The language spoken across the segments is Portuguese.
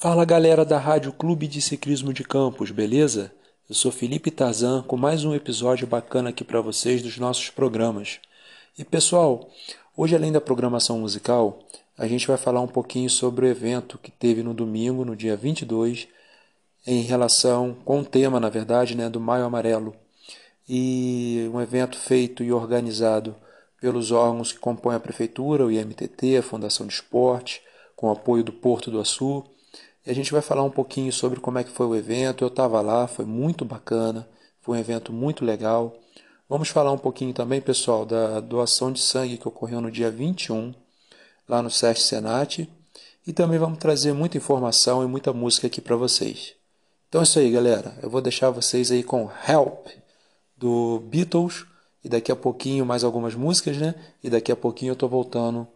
Fala galera da Rádio Clube de Ciclismo de Campos, beleza? Eu sou Felipe Tarzan com mais um episódio bacana aqui para vocês dos nossos programas. E pessoal, hoje além da programação musical, a gente vai falar um pouquinho sobre o evento que teve no domingo, no dia 22, em relação com o tema, na verdade, né, do Maio Amarelo. E um evento feito e organizado pelos órgãos que compõem a prefeitura, o IMTT, a Fundação de Esporte, com apoio do Porto do Açu a gente vai falar um pouquinho sobre como é que foi o evento. Eu estava lá, foi muito bacana, foi um evento muito legal. Vamos falar um pouquinho também, pessoal, da doação de sangue que ocorreu no dia 21, lá no SESC Senat. E também vamos trazer muita informação e muita música aqui para vocês. Então é isso aí, galera. Eu vou deixar vocês aí com Help, do Beatles. E daqui a pouquinho mais algumas músicas, né? E daqui a pouquinho eu estou voltando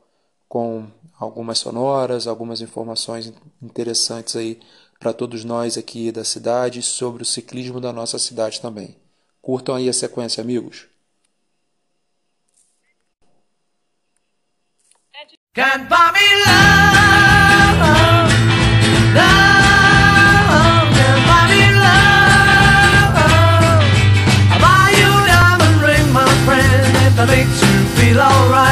com algumas sonoras, algumas informações interessantes aí para todos nós aqui da cidade sobre o ciclismo da nossa cidade também. Curtam aí a sequência, amigos. Can't buy me love, makes you feel alright.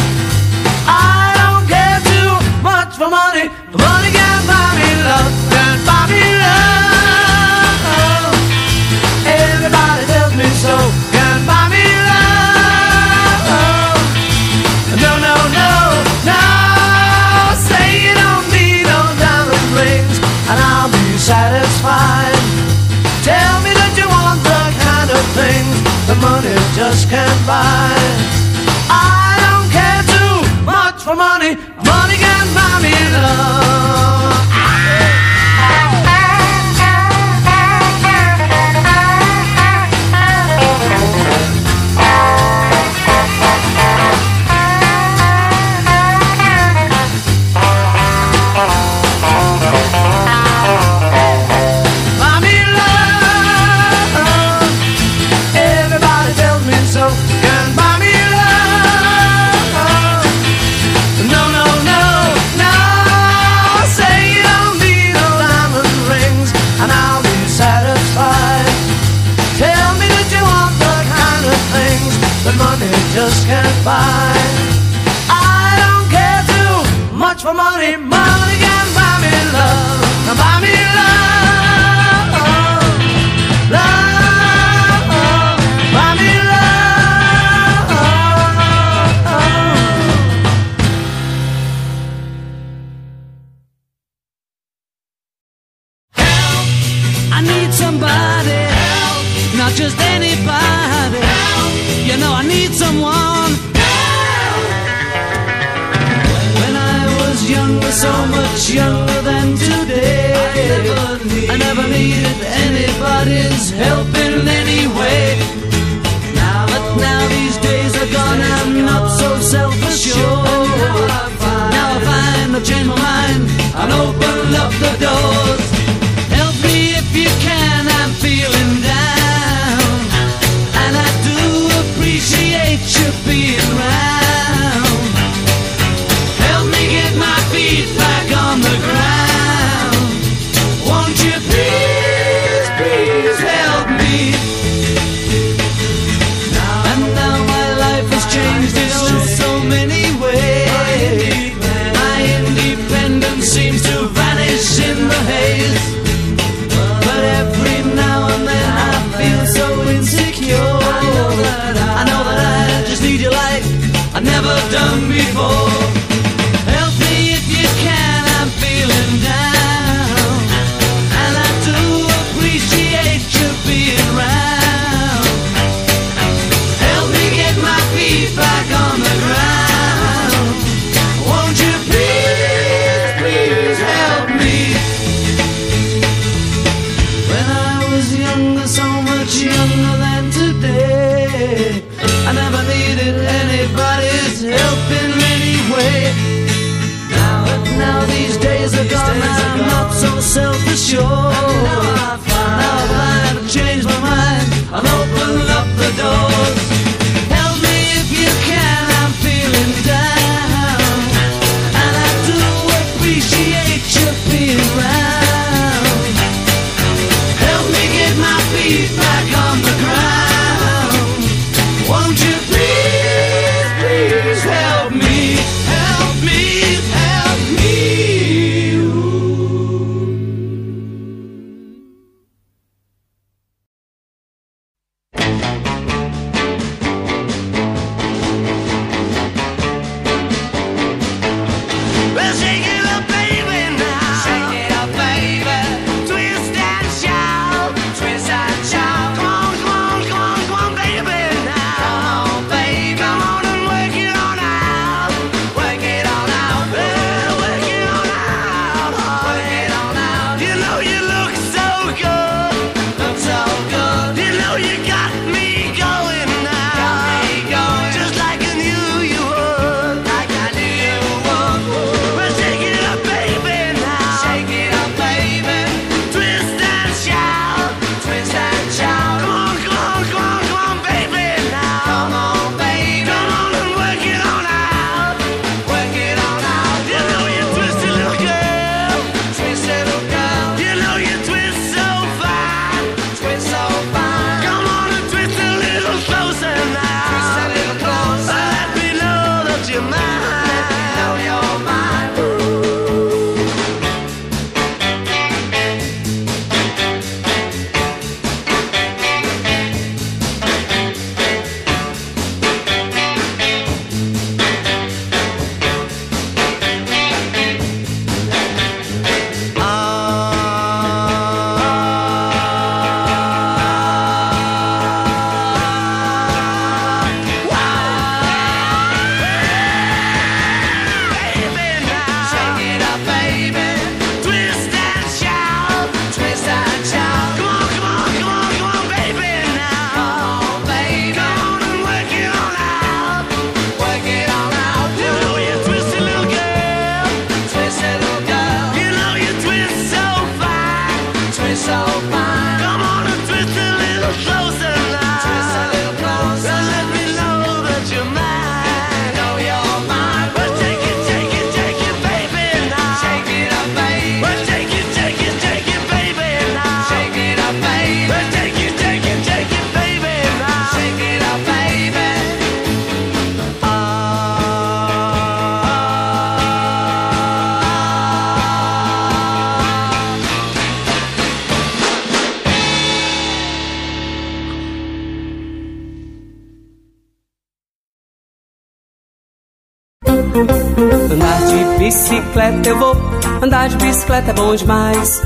Anybody's help in any way. Now, but now these days are gone, I'm not so self-assured. Now I find I've changed my mind and open up the doors. Help me if you can, I'm feeling down, and I do appreciate you being around. Andar de bicicleta é bom demais.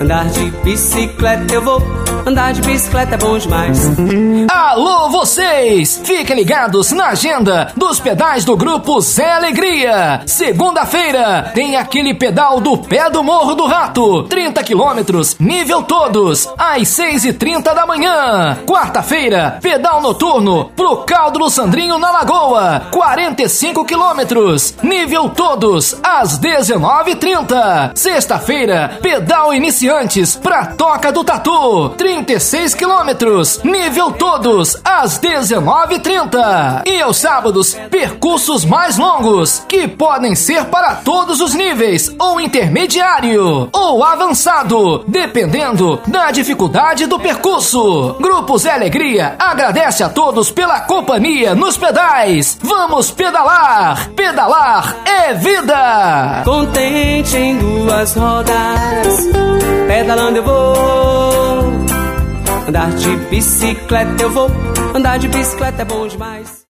Andar de bicicleta eu vou, andar de bicicleta é bom demais. Alô, vocês! Fiquem ligados na agenda dos pedais do grupo Zé Alegria. Segunda-feira tem aquele pedal do pé do Morro do Rato, 30 quilômetros, nível todos, às 6h30 da manhã. Quarta-feira, pedal noturno pro Caldo do Sandrinho na Lagoa, 45 quilômetros, nível todos, às 19h30. Sexta-feira, pedal iniciantes pra Toca do Tatu, 36 quilômetros, nível todos, às 19h30. E aos sábados, percursos mais longos, que podem ser para todos os níveis, ou intermediário, ou avançado, dependendo da dificuldade do percurso. Grupo Zé Alegria agradece a todos pela companhia nos pedais. Vamos pedalar! Pedalar é vida! Contente em duas rodas, pedalando eu vou. Andar de bicicleta eu vou, andar de bicicleta é bom demais.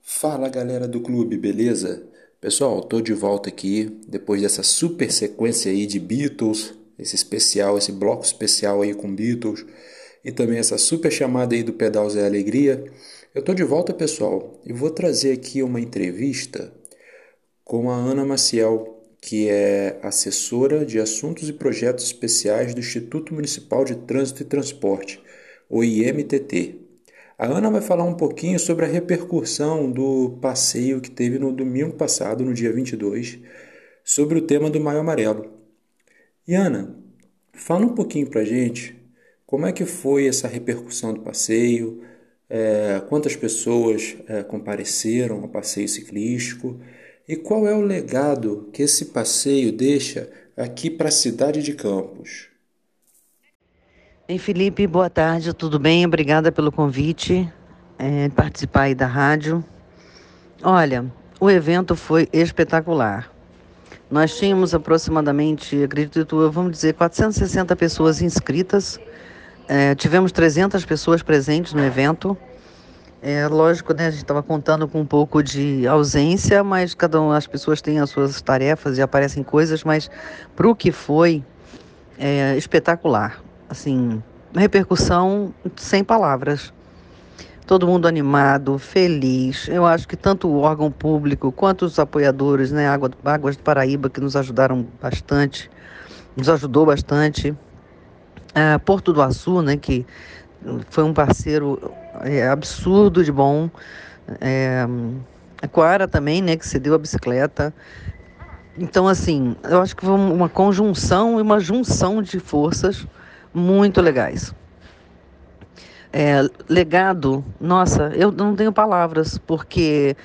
Fala galera do clube, beleza? Pessoal, tô de volta aqui depois dessa super sequência aí de Beatles, esse especial, esse bloco especial aí com Beatles e também essa super chamada aí do Pedal Zé Alegria. Eu tô de volta, pessoal, e vou trazer aqui uma entrevista com a Ana Maciel, que é assessora de assuntos e projetos especiais do Instituto Municipal de Trânsito e Transporte, o IMTT. A Ana vai falar um pouquinho sobre a repercussão do passeio que teve no domingo passado, no dia 22, sobre o tema do Maio Amarelo. E Ana, fala um pouquinho pra gente como é que foi essa repercussão do passeio, é, quantas pessoas é, compareceram ao passeio ciclístico e qual é o legado que esse passeio deixa aqui para a cidade de Campos. Ei, Felipe, boa tarde, tudo bem? Obrigada pelo convite é, participar aí da rádio. Olha, o evento foi espetacular. Nós tínhamos aproximadamente, acredito, vamos dizer, 460 pessoas inscritas. É, tivemos 300 pessoas presentes no evento. É lógico, né? A gente estava contando com um pouco de ausência, mas cada um, as pessoas têm as suas tarefas e aparecem coisas, mas para o que foi, é espetacular. Assim, repercussão sem palavras. Todo mundo animado, feliz. Eu acho que tanto o órgão público quanto os apoiadores, né, Água, Águas do Paraíba, que nos ajudaram bastante, nos ajudou bastante. Ah, Porto do Açu, né, que foi um parceiro é, absurdo de bom. É, a Coara também, né, que cedeu a bicicleta. Então, assim, eu acho que foi uma conjunção e uma junção de forças muito legais. É, legado, nossa, eu não tenho palavras, porque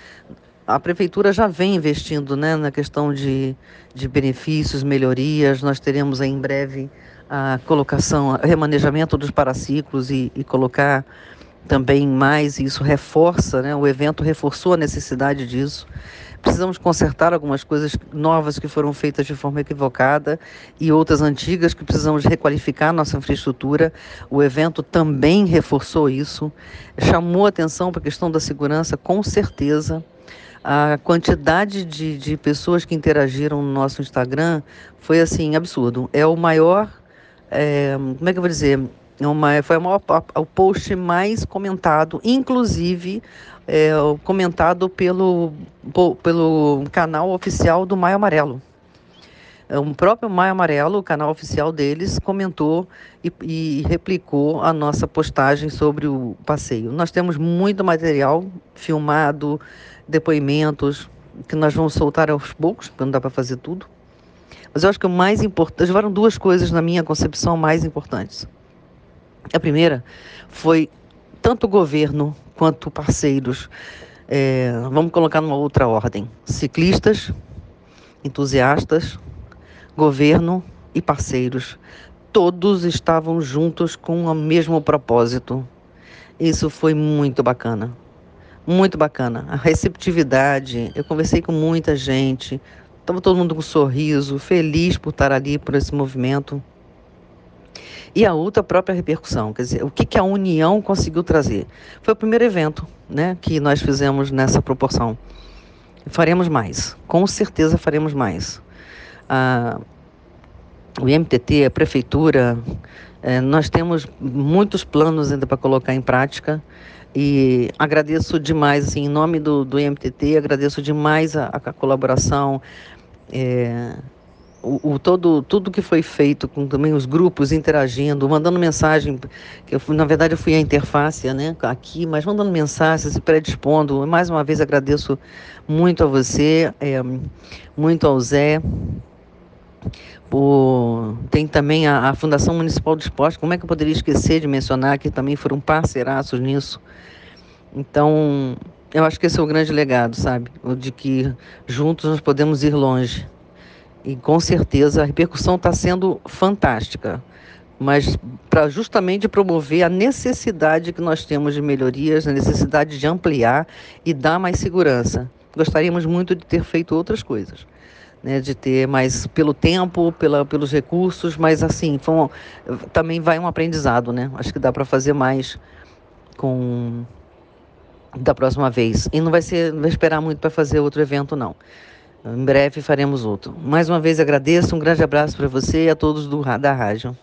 a prefeitura já vem investindo né, na questão de, de benefícios, melhorias. Nós teremos em breve a colocação, remanejamento dos paraciclos e, e colocar também mais, e isso reforça, né, o evento reforçou a necessidade disso. Precisamos consertar algumas coisas novas que foram feitas de forma equivocada e outras antigas que precisamos requalificar nossa infraestrutura. O evento também reforçou isso, chamou atenção para a questão da segurança, com certeza. A quantidade de, de pessoas que interagiram no nosso Instagram foi assim absurdo. É o maior, é, como é que eu vou dizer? É uma, foi o, maior, o post mais comentado, inclusive é, comentado pelo, pelo canal oficial do Maio Amarelo. É, o próprio Maio Amarelo, o canal oficial deles, comentou e, e, replicou a nossa postagem sobre o passeio. Nós temos muito material filmado, depoimentos, que nós vamos soltar aos poucos, porque não dá para fazer tudo. Mas eu acho que o mais importante, tiveram duas coisas na minha concepção mais importantes. A primeira foi tanto o governo quanto parceiros, é, vamos colocar numa outra ordem: ciclistas, entusiastas, governo e parceiros. Todos estavam juntos com o mesmo propósito. Isso foi muito bacana. Muito bacana. A receptividade, eu conversei com muita gente, estava todo mundo com um sorriso, feliz por estar ali, por esse movimento. E a outra a própria repercussão, quer dizer, o que, que a União conseguiu trazer? Foi o primeiro evento né, que nós fizemos nessa proporção. Faremos mais, com certeza faremos mais. Ah, o MTT, a Prefeitura, eh, nós temos muitos planos ainda para colocar em prática e agradeço demais, assim, em nome do, do MTT, agradeço demais a, a colaboração. Eh, o, o, todo tudo que foi feito com também os grupos interagindo, mandando mensagem, que eu, na verdade eu fui a interface, né, aqui, mas mandando mensagens se predispondo. Mais uma vez agradeço muito a você, é, muito ao Zé. Tem também a, a, Fundação Municipal de Esporte, como é que eu poderia esquecer de mencionar que também foram parceiraços nisso. Então, eu acho que esse é o grande legado, sabe? O de que juntos nós podemos ir longe. E com certeza a repercussão está sendo fantástica, mas para justamente promover a necessidade que nós temos de melhorias, a necessidade de ampliar e dar mais segurança. Gostaríamos muito de ter feito outras coisas. Né, de ter mais pelo tempo, pela, pelos recursos, mas assim, um, também vai um aprendizado, né? Acho que dá para fazer mais com da próxima vez. E não vai ser, não vai esperar muito para fazer outro evento não. Em breve faremos outro. Mais uma vez agradeço, um grande abraço para você e a todos do, da rádio.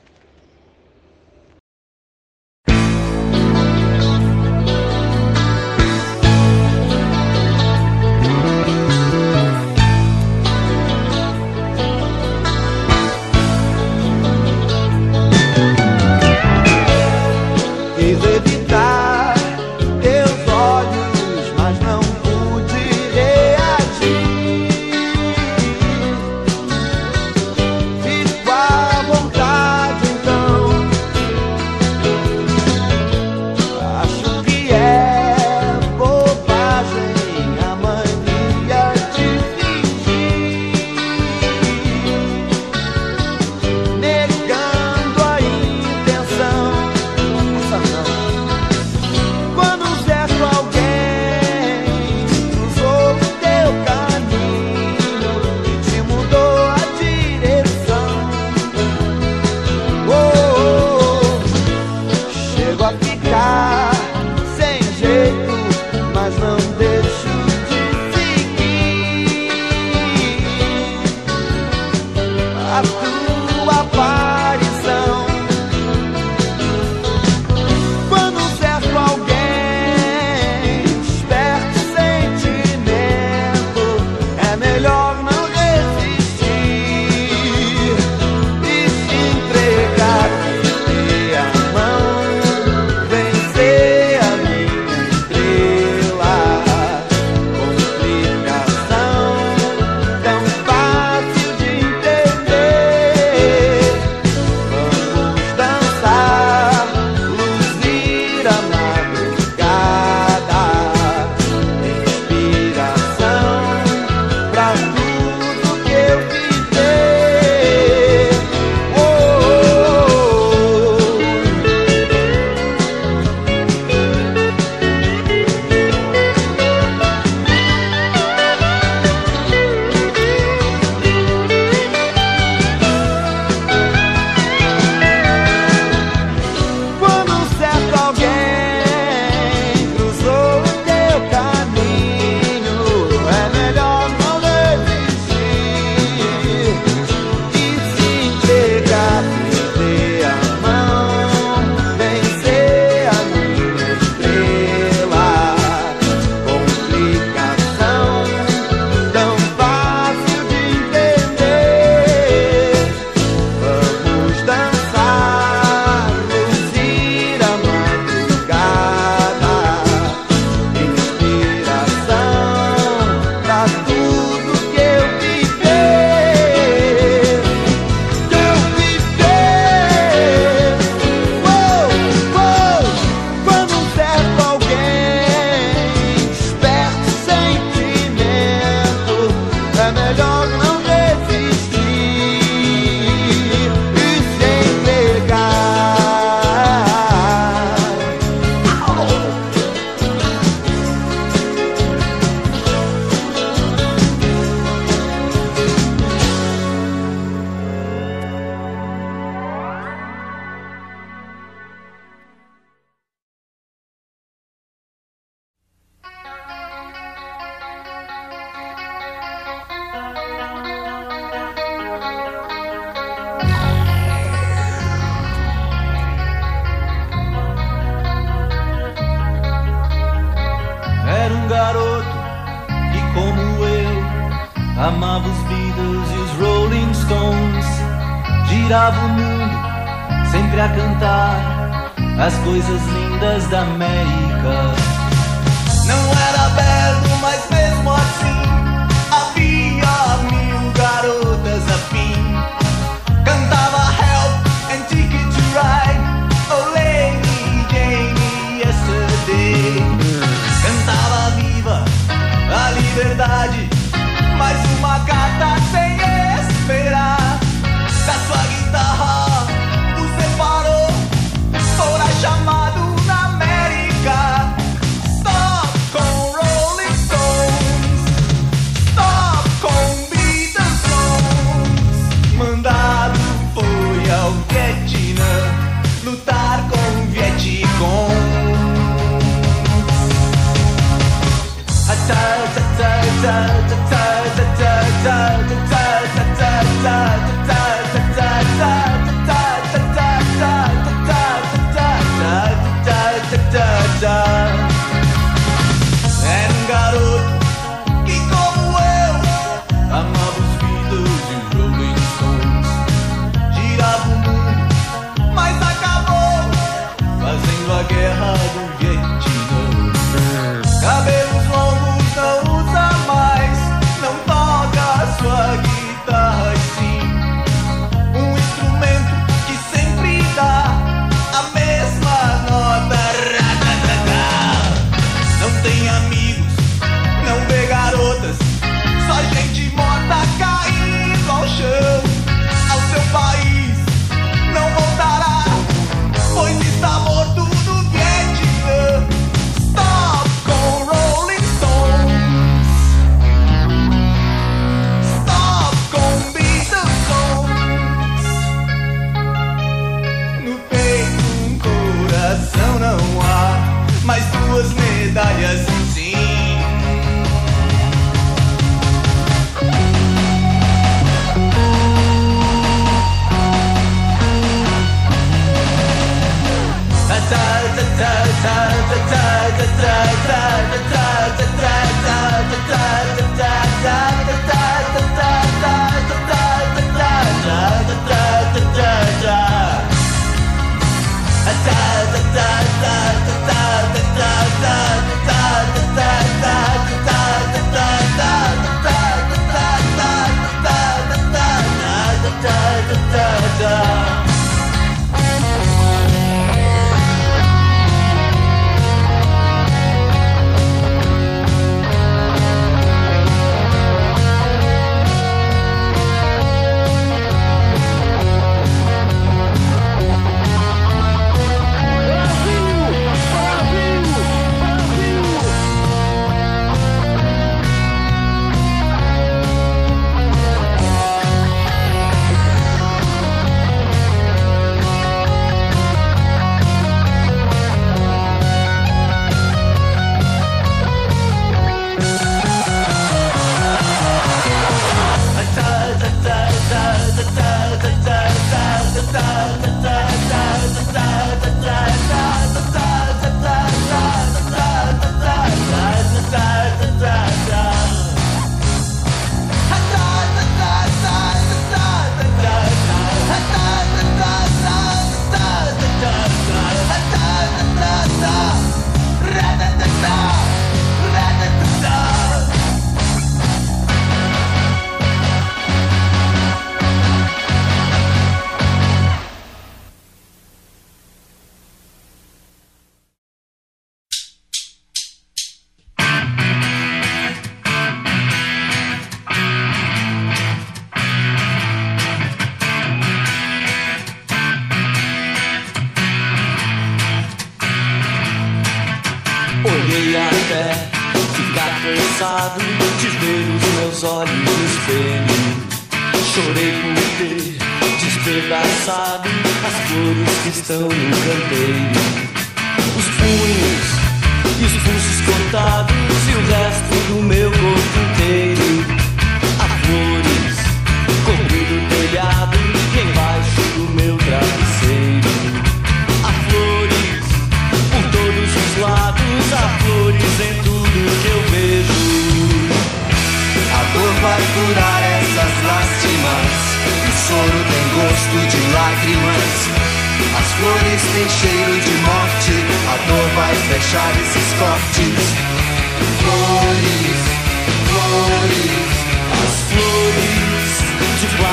girava o mundo, sempre a cantar as coisas lindas da América.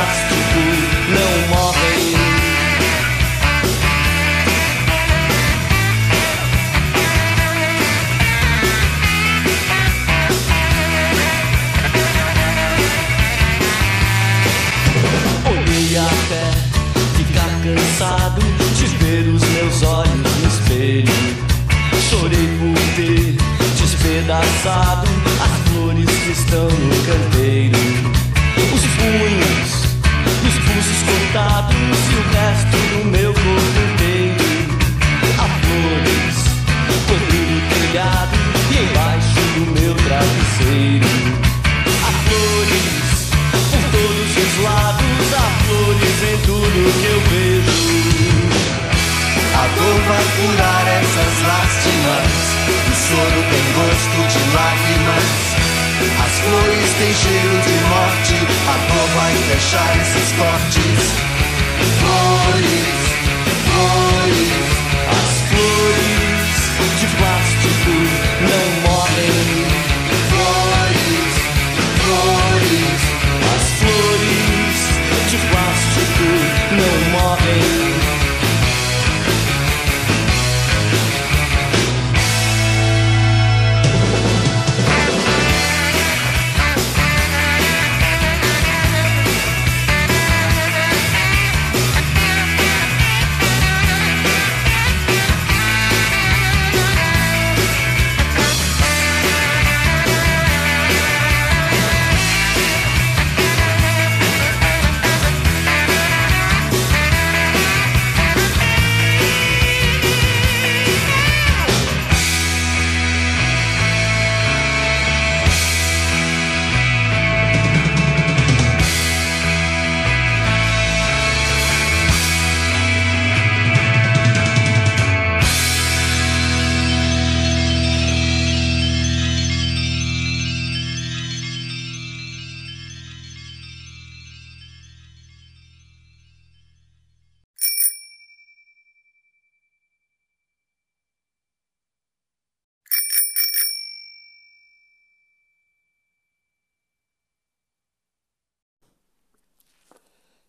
Plástico não morrem.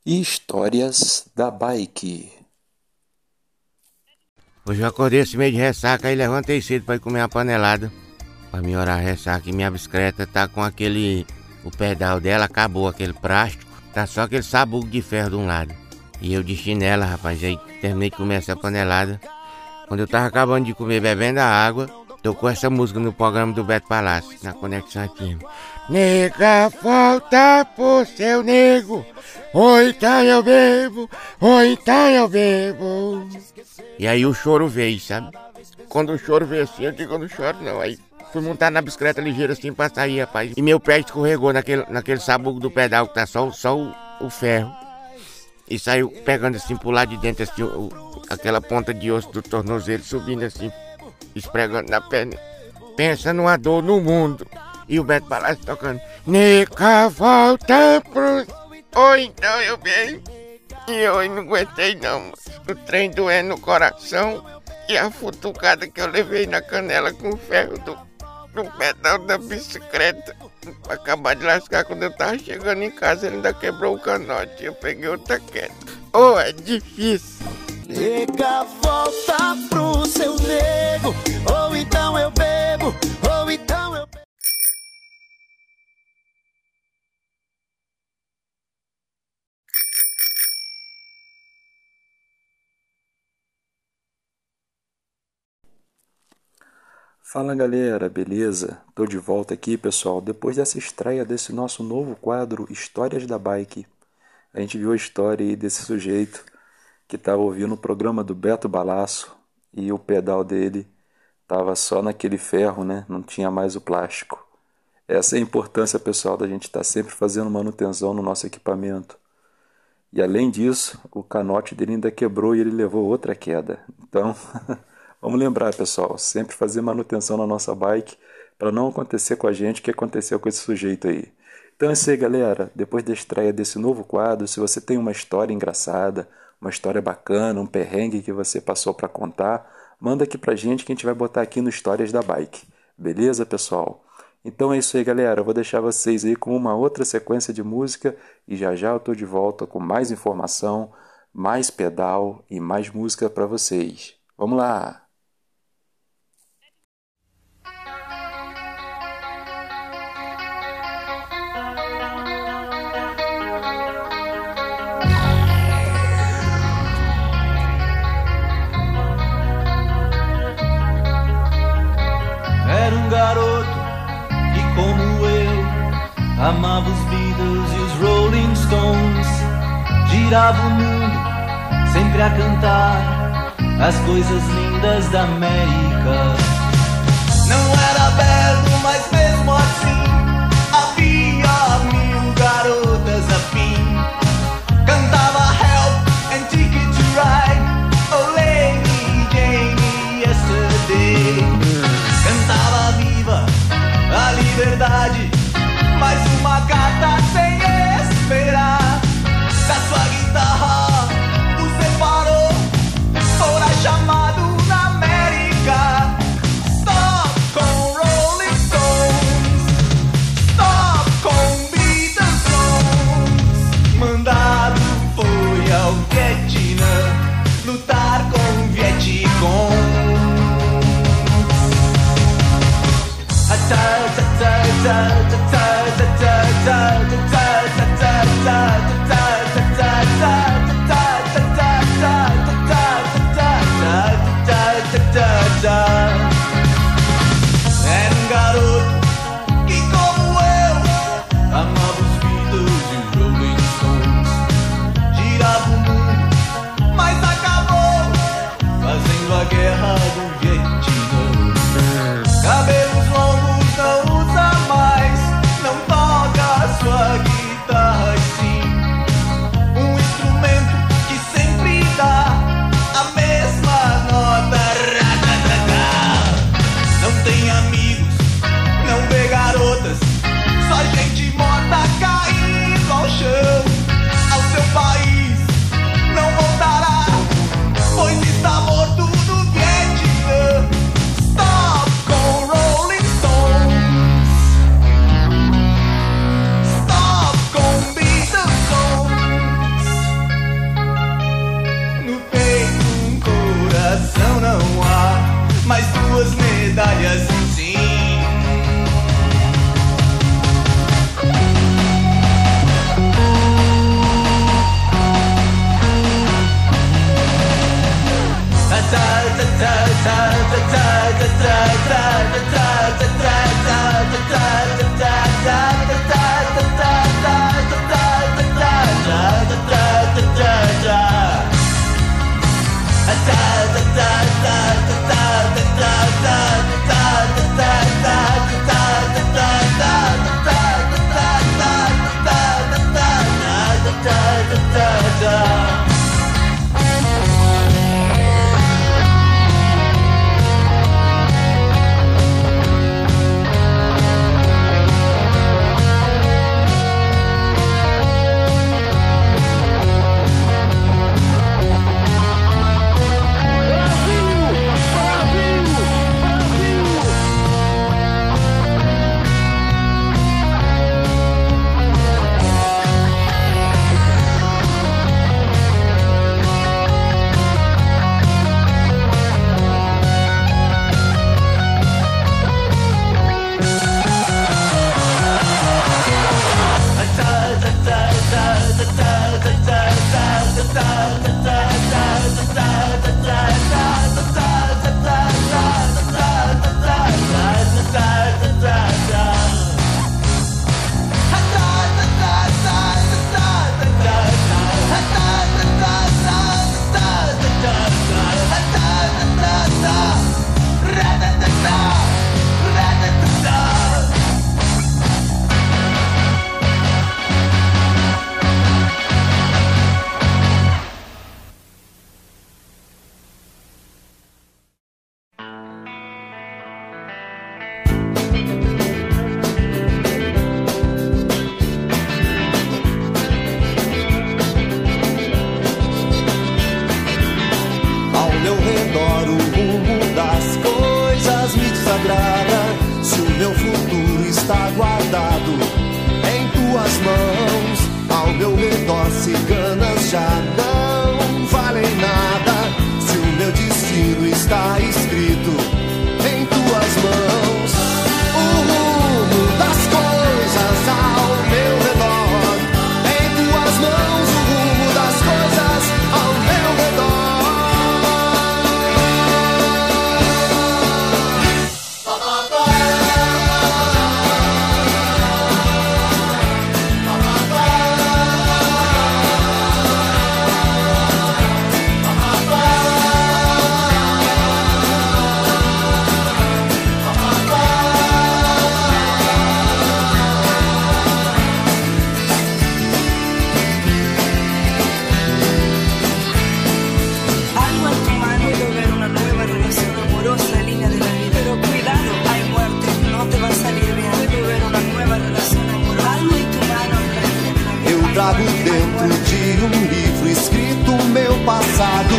Histórias da Bike. Hoje eu acordei esse meio de ressaca e levantei cedo ir comer uma panelada. Pra melhorar a ressaca e minha bicicleta tá com aquele. O pedal dela acabou, aquele plástico. Tá só aquele sabugo de ferro de um lado. E eu de chinela, rapaz. Aí terminei de comer essa panelada. Quando eu tava acabando de comer, bebendo a água, tocou essa música no programa do Beto Palácio, na Conexão FM. Nega, volta pro seu nego. Ou então eu bebo, ou então eu bebo. E aí o choro veio, sabe? Quando o choro veio assim, eu digo, eu não choro não. Aí fui montar na bicicleta ligeira assim pra sair, rapaz. E meu pé escorregou naquele, naquele sabugo do pedal que tá só, só o, o ferro. E saiu pegando assim pro lado de dentro, assim, o- aquela ponta de osso do tornozelo subindo assim, esfregando na perna. Pensa numa dor no mundo. E o Beto Palácio tocando. Nica, volta pro. Ou então eu venho. E eu não aguentei não. O trem doendo no coração. E a futucada que eu levei na canela com o ferro do, do pedal da bicicleta. Pra acabar de lascar quando eu tava chegando em casa, ele ainda quebrou o canote. Eu peguei outra queda. Oh, é difícil. Nega, volta pro seu nego. Ou então eu bebo, ou então eu. Fala galera, beleza? Tô de volta aqui, pessoal, depois dessa estreia desse nosso novo quadro Histórias da Bike. A gente viu a história aí desse sujeito que estava ouvindo o programa do Beto Balaço e o pedal dele tava só naquele ferro, né? Não tinha mais o plástico. Essa é a importância, pessoal, da gente estar sempre fazendo manutenção no nosso equipamento. E além disso, o canote dele ainda quebrou e ele levou outra queda. Então, vamos lembrar, pessoal, sempre fazer manutenção na nossa bike para não acontecer com a gente o que aconteceu com esse sujeito aí. Então é isso aí, galera. Depois da estreia desse novo quadro, se você tem uma história engraçada, uma história bacana, um perrengue que você passou para contar, manda aqui pra gente que a gente vai botar aqui no Histórias da Bike. Beleza, pessoal? Então é isso aí, galera. Eu vou deixar vocês aí com uma outra sequência de música e já já eu tô de volta com mais informação, mais pedal e mais música para vocês. Vamos lá! Amava os Beatles e os Rolling Stones. Girava o mundo, sempre a cantar as coisas lindas da América. Não era belo, mas passado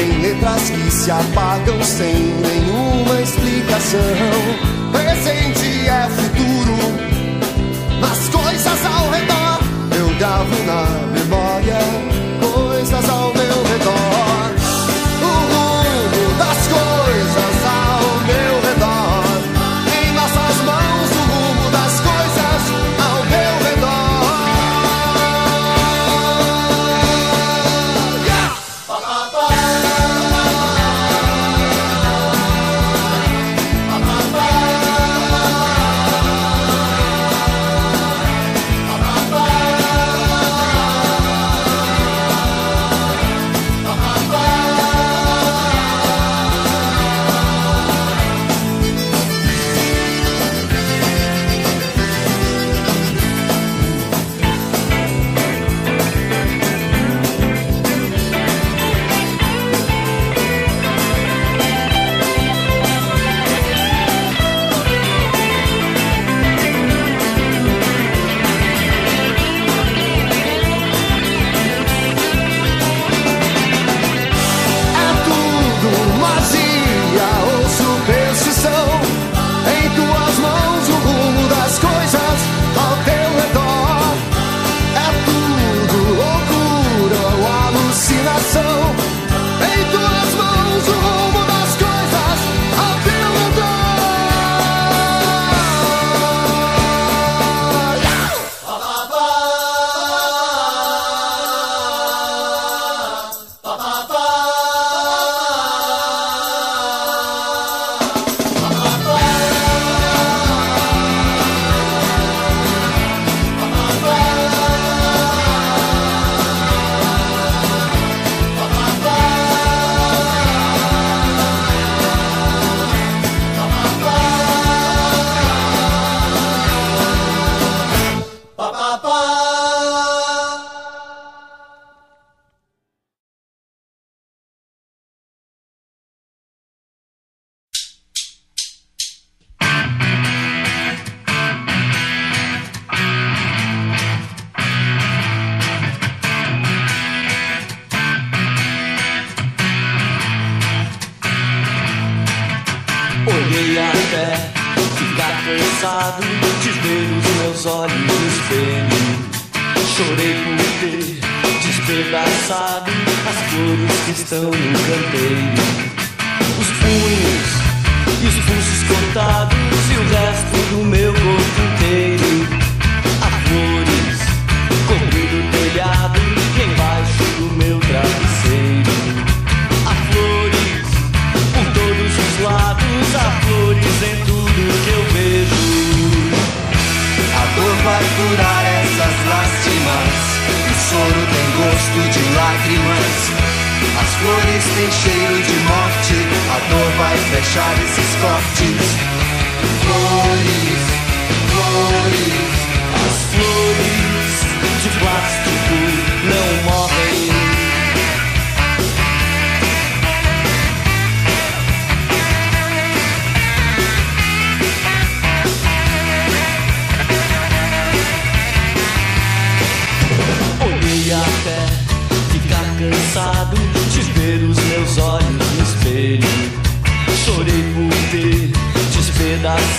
em letras que se apagam sem nenhuma explicação. Presente é futuro nas coisas ao redor. Eu gravo na memória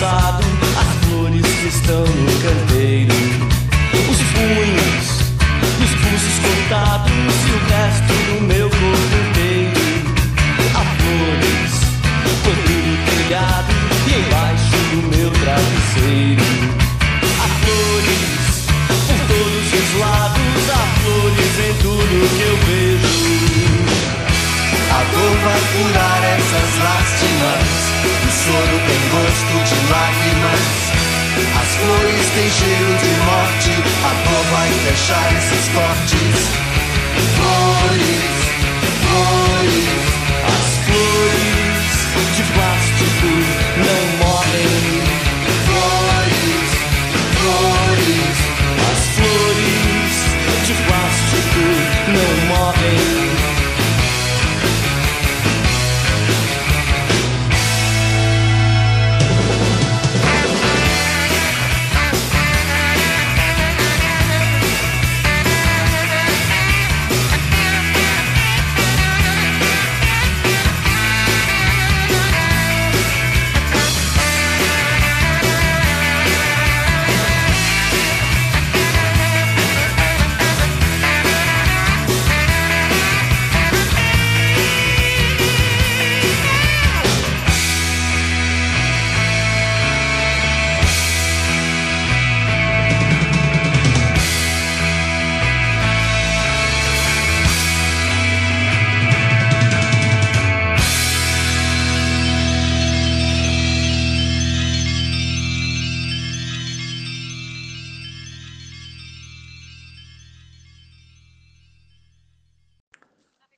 despedaçado as flores que estão no canteiro. Os punhos os pulsos cortados e o resto do meu corpo inteiro. Há flores cobrindo o telhado e embaixo do meu travesseiro. Há flores por todos os lados, há flores em tudo que eu vejo. A dor vai curar essas lástimas. O de lágrimas. As flores têm cheiro de morte. A dor vai fechar esses cortes. Flores, flores. As flores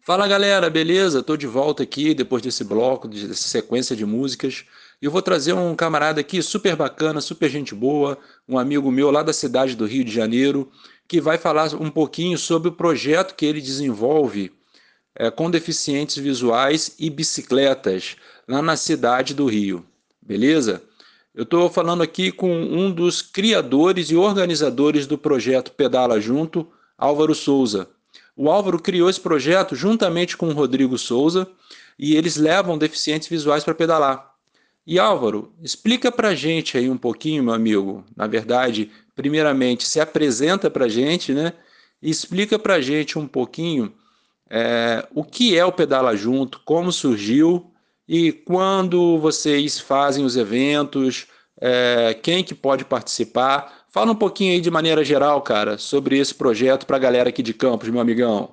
Fala galera, beleza? Tô de volta aqui depois desse bloco, dessa sequência de músicas. Eu vou trazer um camarada aqui super bacana, super gente boa, um amigo meu lá da cidade do Rio de Janeiro, que vai falar um pouquinho sobre o projeto que ele desenvolve é, com deficientes visuais e bicicletas lá na cidade do Rio, beleza? Eu estou falando aqui com um dos criadores e organizadores do projeto Pedala Junto, Álvaro Souza. O Álvaro criou esse projeto juntamente com o Rodrigo Souza e eles levam deficientes visuais para pedalar. E Álvaro, explica para gente aí um pouquinho, meu amigo. Na verdade, primeiramente, se apresenta para gente, né? E explica para gente um pouquinho é, o que é o Pedala Junto, como surgiu e quando vocês fazem os eventos, é, quem que pode participar. Fala um pouquinho aí de maneira geral, cara, sobre esse projeto para a galera aqui de Campos, meu amigão.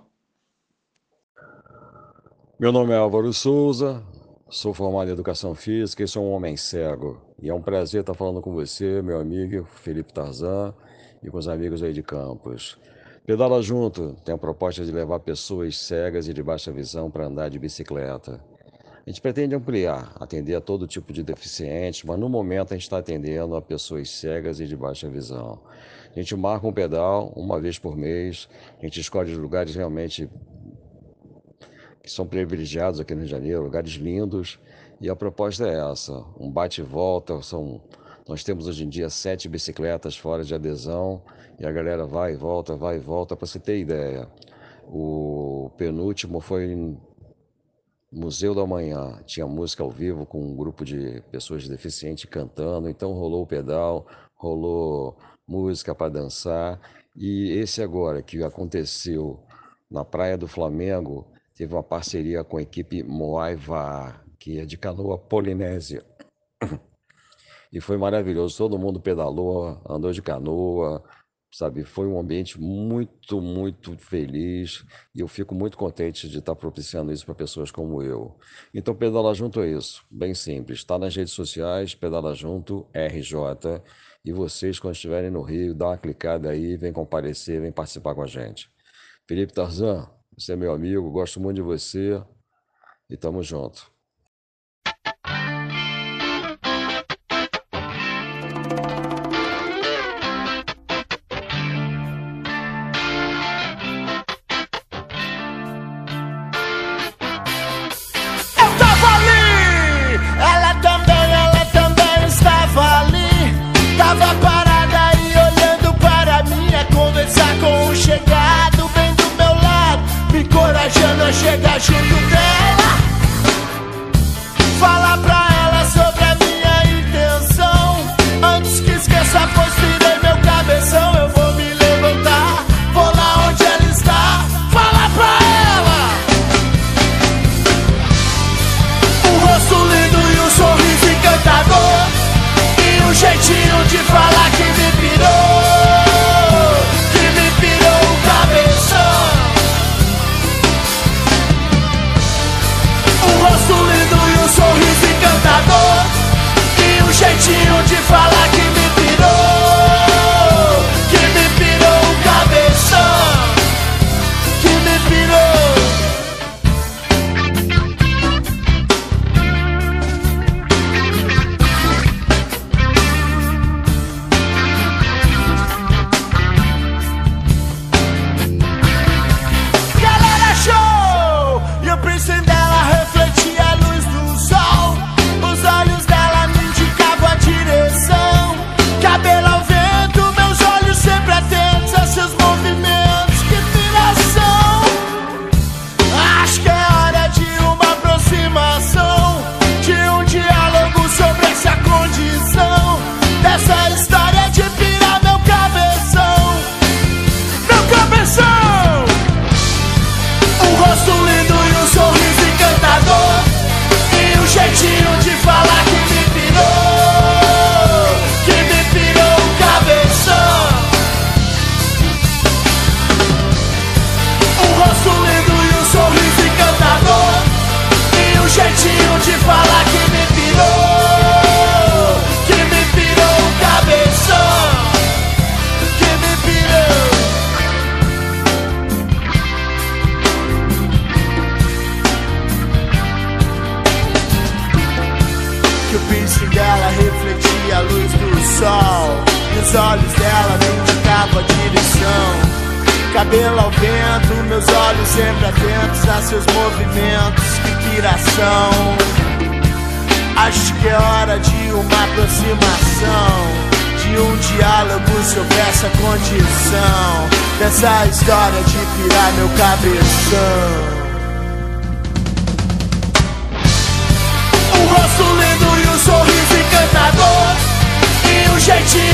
Meu nome é Álvaro Souza, sou formado em Educação Física e sou um homem cego. E é um prazer estar falando com você, meu amigo Felipe Tarzan, e com os amigos aí de Campos. Pedala Junto tem a proposta de levar pessoas cegas e de baixa visão para andar de bicicleta. A gente pretende ampliar, atender a todo tipo de deficientes, mas no momento a gente está atendendo a pessoas cegas e de baixa visão. A gente marca um pedal uma vez por mês, a gente escolhe lugares realmente que são privilegiados aqui no Rio de Janeiro, lugares lindos, e a proposta é essa, um bate e volta, são nós temos hoje em dia sete bicicletas fora de adesão e a galera vai e volta, vai e volta, para você ter ideia. O penúltimo foi em Museu da Manhã tinha música ao vivo com um grupo de pessoas deficientes cantando, então rolou o pedal, rolou música para dançar. E esse agora que aconteceu na Praia do Flamengo, teve uma parceria com a equipe Moaiva, que é de canoa polinésia. E foi maravilhoso, todo mundo pedalou, andou de canoa, sabe? Foi um ambiente muito, muito feliz e eu fico muito contente de estar propiciando isso para pessoas como eu. Então, Pedala Junto é isso, bem simples. Está nas redes sociais, Pedala Junto RJ. E vocês, quando estiverem no Rio, dá uma clicada aí, vem comparecer, vem participar com a gente. Felipe Tarzan, você é meu amigo, gosto muito de você e tamo junto. Acho que é hora de uma aproximação de um diálogo sobre essa condição Dessa história de virar meu cabeção. O rosto lindo e o sorriso encantador E o jeitinho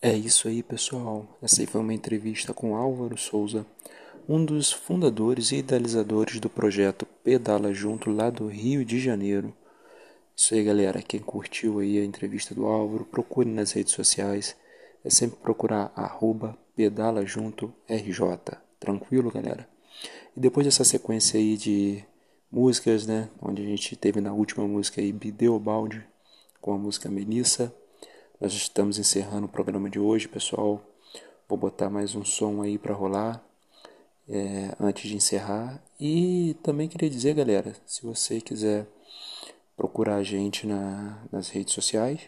É isso aí, pessoal. Essa aí foi uma entrevista com Álvaro Souza, um dos fundadores e idealizadores do projeto Pedala Junto lá do Rio de Janeiro. Isso aí, galera. Quem curtiu aí a entrevista do Álvaro, procure nas redes sociais. É sempre procurar arroba pedala junto RJ. Tranquilo, galera? E depois dessa sequência aí de músicas, né? Onde a gente teve na última música aí Bideobaldi com a música Melissa. Nós estamos encerrando o programa de hoje, pessoal. Vou botar mais um som aí para rolar é, antes de encerrar. E também queria dizer, galera, se você quiser procurar a gente na, nas redes sociais,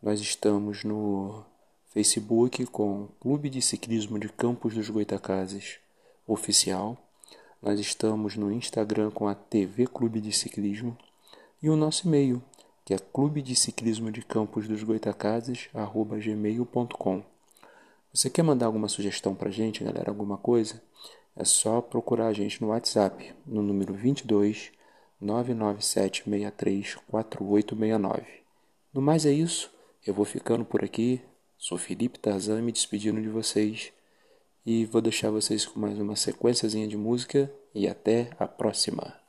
nós estamos no Facebook com Clube de Ciclismo de Campos dos Goitacazes Oficial. Nós estamos no Instagram com a TV Clube de Ciclismo e o nosso e-mail, que é clube de ciclismo de campos dos goitacazes, arroba gmail.com. Você quer mandar alguma sugestão pra gente, galera, alguma coisa? É só procurar a gente no WhatsApp, no número 22 99763 4869. No mais é isso, eu vou ficando por aqui. Sou Felipe Tarzan me despedindo de vocês e vou deixar vocês com mais uma sequenciazinha de música e até a próxima.